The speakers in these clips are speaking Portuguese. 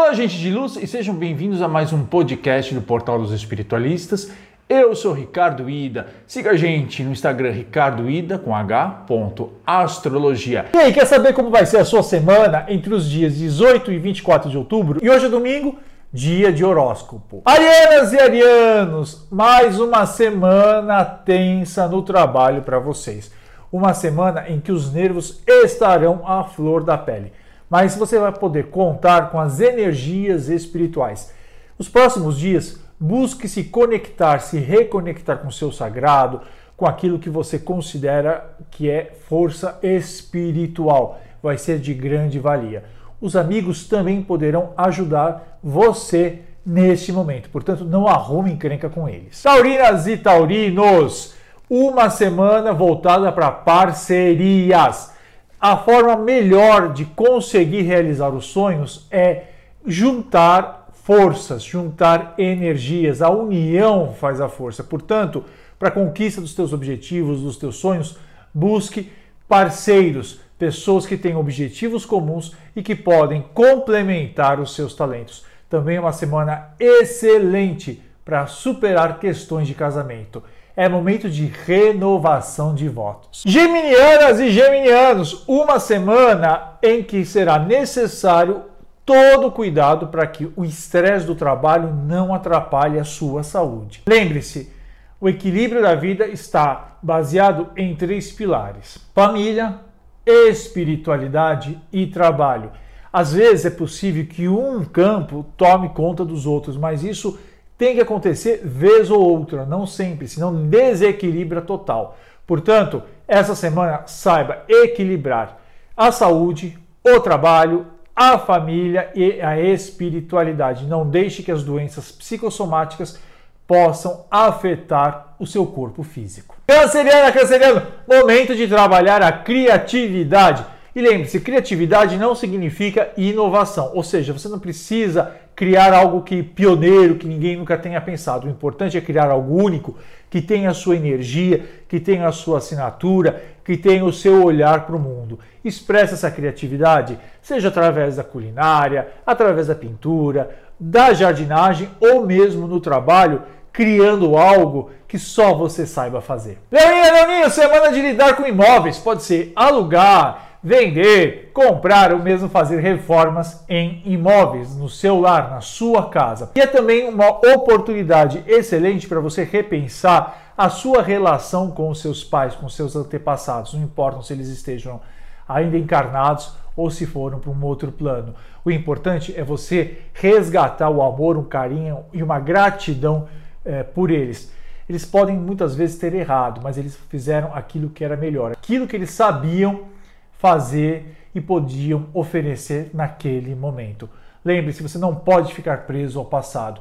Olá, gente de luz, e sejam bem-vindos a mais um podcast do Portal dos Espiritualistas. Eu sou Ricardo Ida. Siga a gente no Instagram Ricardo Ida com H. Astrologia. E aí, quer saber como vai ser a sua semana entre os dias 18 e 24 de outubro? E hoje é domingo, dia de horóscopo. Arianas e arianos, mais uma semana tensa no trabalho para vocês. Uma semana em que os nervos estarão à flor da pele mas você vai poder contar com as energias espirituais. Os próximos dias, busque se conectar, se reconectar com o seu sagrado, com aquilo que você considera que é força espiritual. Vai ser de grande valia. Os amigos também poderão ajudar você neste momento. Portanto, não arrume encrenca com eles. Taurinas e taurinos, uma semana voltada para parcerias. A forma melhor de conseguir realizar os sonhos é juntar forças, juntar energias. A união faz a força. Portanto, para a conquista dos teus objetivos, dos teus sonhos, busque parceiros, pessoas que têm objetivos comuns e que podem complementar os seus talentos. Também é uma semana excelente para superar questões de casamento é momento de renovação de votos. Geminianas e geminianos, uma semana em que será necessário todo cuidado para que o estresse do trabalho não atrapalhe a sua saúde. Lembre-se, o equilíbrio da vida está baseado em três pilares: família, espiritualidade e trabalho. Às vezes é possível que um campo tome conta dos outros, mas isso tem que acontecer vez ou outra, não sempre, senão desequilibra total. Portanto, essa semana saiba equilibrar a saúde, o trabalho, a família e a espiritualidade. Não deixe que as doenças psicossomáticas possam afetar o seu corpo físico. Canceriana, canceriano, momento de trabalhar a criatividade. E lembre-se, criatividade não significa inovação, ou seja, você não precisa criar algo que pioneiro, que ninguém nunca tenha pensado. O importante é criar algo único, que tenha a sua energia, que tenha a sua assinatura, que tenha o seu olhar para o mundo. Expresse essa criatividade, seja através da culinária, através da pintura, da jardinagem ou mesmo no trabalho, criando algo que só você saiba fazer. Leoninha, Leoninha, semana de lidar com imóveis. Pode ser alugar, vender, comprar ou mesmo fazer reformas em imóveis, no seu lar, na sua casa. E é também uma oportunidade excelente para você repensar a sua relação com os seus pais, com seus antepassados, não importa se eles estejam ainda encarnados ou se foram para um outro plano. O importante é você resgatar o amor, um carinho e uma gratidão é, por eles. Eles podem muitas vezes ter errado, mas eles fizeram aquilo que era melhor, aquilo que eles sabiam fazer e podiam oferecer naquele momento. Lembre-se, você não pode ficar preso ao passado.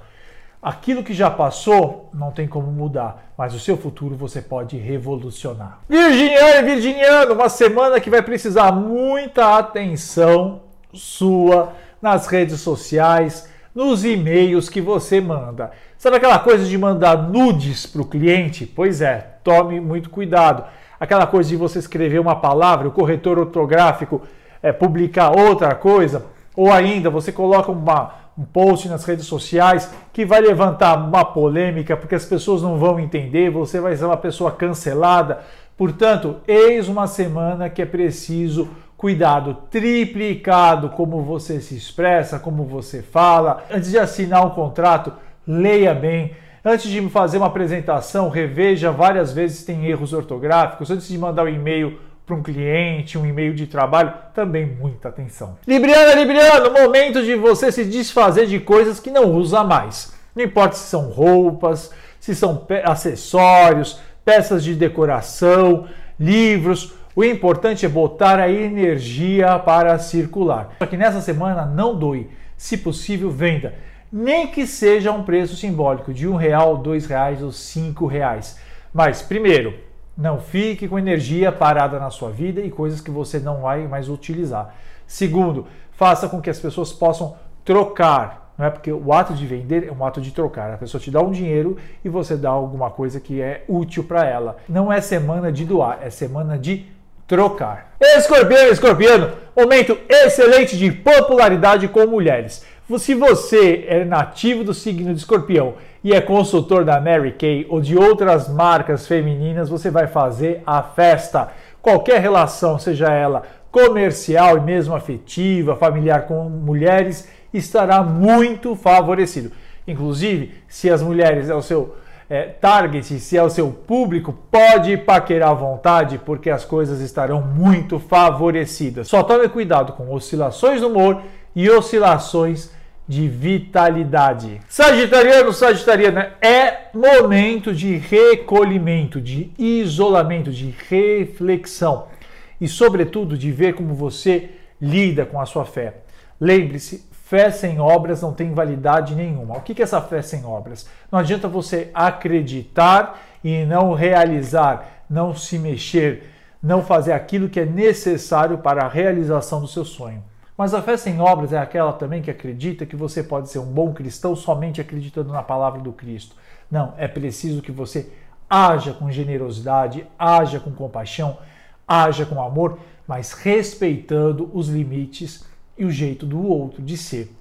Aquilo que já passou não tem como mudar, mas o seu futuro você pode revolucionar. Virginiano e Virginiano, uma semana que vai precisar muita atenção sua nas redes sociais, nos e-mails que você manda. Sabe aquela coisa de mandar nudes para o cliente? Pois é, tome muito cuidado aquela coisa de você escrever uma palavra, o corretor ortográfico é, publicar outra coisa, ou ainda você coloca uma, um post nas redes sociais que vai levantar uma polêmica porque as pessoas não vão entender, você vai ser uma pessoa cancelada. Portanto, eis uma semana que é preciso cuidado triplicado como você se expressa, como você fala. Antes de assinar um contrato, leia bem Antes de fazer uma apresentação, reveja várias vezes se tem erros ortográficos. Antes de mandar um e-mail para um cliente, um e-mail de trabalho, também muita atenção. Libriana, Libriano, momento de você se desfazer de coisas que não usa mais. Não importa se são roupas, se são acessórios, peças de decoração, livros. O importante é botar a energia para circular. Só que nessa semana não doe. Se possível, venda nem que seja um preço simbólico de um real, dois reais ou cinco reais. Mas primeiro, não fique com energia parada na sua vida e coisas que você não vai mais utilizar. Segundo, faça com que as pessoas possam trocar, não é porque o ato de vender é um ato de trocar. A pessoa te dá um dinheiro e você dá alguma coisa que é útil para ela. Não é semana de doar, é semana de trocar. Escorpião, escorpiano, momento excelente de popularidade com mulheres Se você é nativo do signo de escorpião e é consultor da Mary Kay ou de outras marcas femininas, você vai fazer a festa. Qualquer relação, seja ela comercial e mesmo afetiva, familiar com mulheres, estará muito favorecido. Inclusive, se as mulheres é o seu é, target, se é o seu público, pode paquerar à vontade, porque as coisas estarão muito favorecidas. Só tome cuidado com oscilações do humor e oscilações de vitalidade. Sagitariano, Sagitariana, é momento de recolhimento, de isolamento, de reflexão e, sobretudo, de ver como você lida com a sua fé. Lembre-se, fé sem obras não tem validade nenhuma. O que é essa fé sem obras? Não adianta você acreditar e não realizar, não se mexer, não fazer aquilo que é necessário para a realização do seu sonho. Mas a fé sem obras é aquela também que acredita que você pode ser um bom cristão somente acreditando na palavra do Cristo. Não, é preciso que você haja com generosidade, haja com compaixão, haja com amor, mas respeitando os limites e o jeito do outro de ser.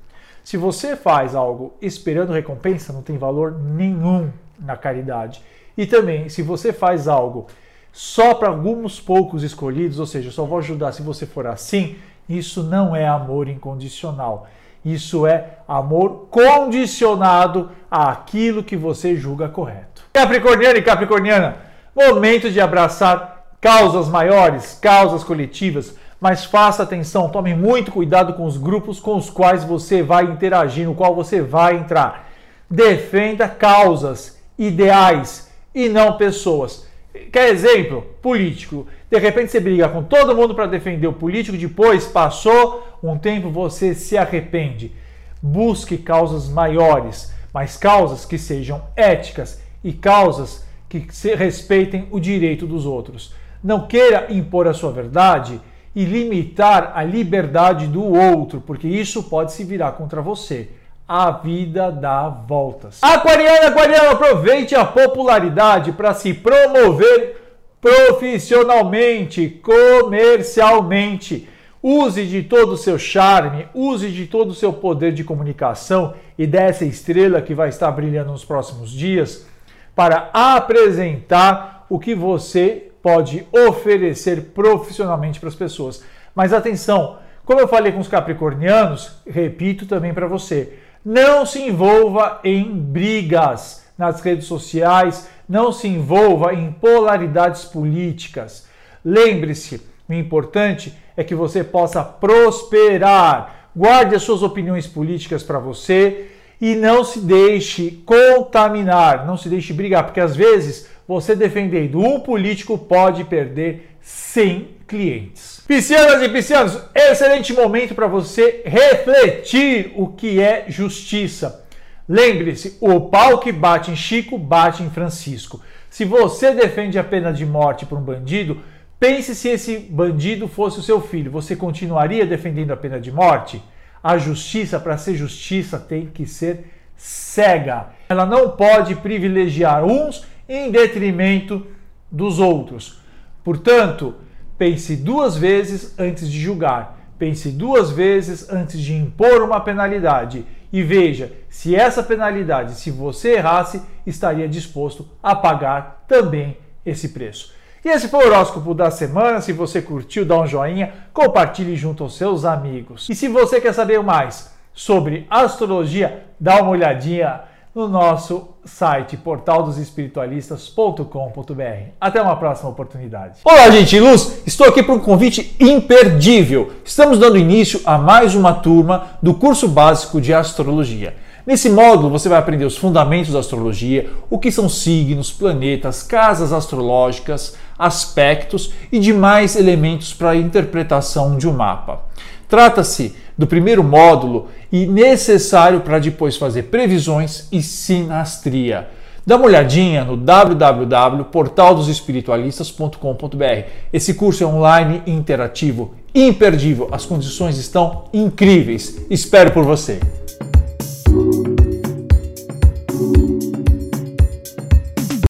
Se você faz algo esperando recompensa, não tem valor nenhum na caridade. E também, se você faz algo só para alguns poucos escolhidos, ou seja, só vou ajudar se você for assim, isso não é amor incondicional. Isso é amor condicionado àquilo que você julga correto. Capricorniano e Capricorniana, momento de abraçar causas maiores, causas coletivas, mas faça atenção, tome muito cuidado com os grupos com os quais você vai interagir, no qual você vai entrar. Defenda causas, ideais e não pessoas. Quer exemplo? Político. De repente você briga com todo mundo para defender o político, depois passou um tempo você se arrepende. Busque causas maiores, mas causas que sejam éticas e causas que respeitem o direito dos outros. Não queira impor a sua verdade e limitar a liberdade do outro, porque isso pode se virar contra você. A vida dá voltas. Aquariano, aquariano, aproveite a popularidade para se promover profissionalmente, comercialmente. Use de todo o seu charme, use de todo o seu poder de comunicação e dessa estrela que vai estar brilhando nos próximos dias para apresentar o que você pode oferecer profissionalmente para as pessoas. Mas atenção, como eu falei com os capricornianos, repito também para você, não se envolva em brigas nas redes sociais, não se envolva em polaridades políticas. Lembre-se, o importante é que você possa prosperar. Guarde as suas opiniões políticas para você e não se deixe contaminar, não se deixe brigar, porque às vezes você defendendo um político pode perder 100 clientes. Piscianas e piscianos, excelente momento para você refletir o que é justiça. Lembre-se, o pau que bate em Chico bate em Francisco. Se você defende a pena de morte para um bandido, pense se esse bandido fosse o seu filho. Você continuaria defendendo a pena de morte? A justiça, para ser justiça, tem que ser cega. Ela não pode privilegiar uns em detrimento dos outros. Portanto, pense duas vezes antes de julgar, pense duas vezes antes de impor uma penalidade e veja se essa penalidade, se você errasse, estaria disposto a pagar também esse preço. E esse foi o horóscopo da semana. Se você curtiu, dá um joinha, compartilhe junto aos seus amigos. E se você quer saber mais sobre astrologia, dá uma olhadinha no nosso site portaldosespiritualistas.com.br. Até uma próxima oportunidade. Olá, gente luz! Estou aqui para um convite imperdível. Estamos dando início a mais uma turma do curso básico de astrologia. Nesse módulo você vai aprender os fundamentos da astrologia, o que são signos, planetas, casas astrológicas, aspectos e demais elementos para a interpretação de um mapa. Trata-se do primeiro módulo e necessário para depois fazer previsões e sinastria. Dá uma olhadinha no www.portaldosespiritualistas.com.br. Esse curso é online interativo, imperdível. As condições estão incríveis. Espero por você.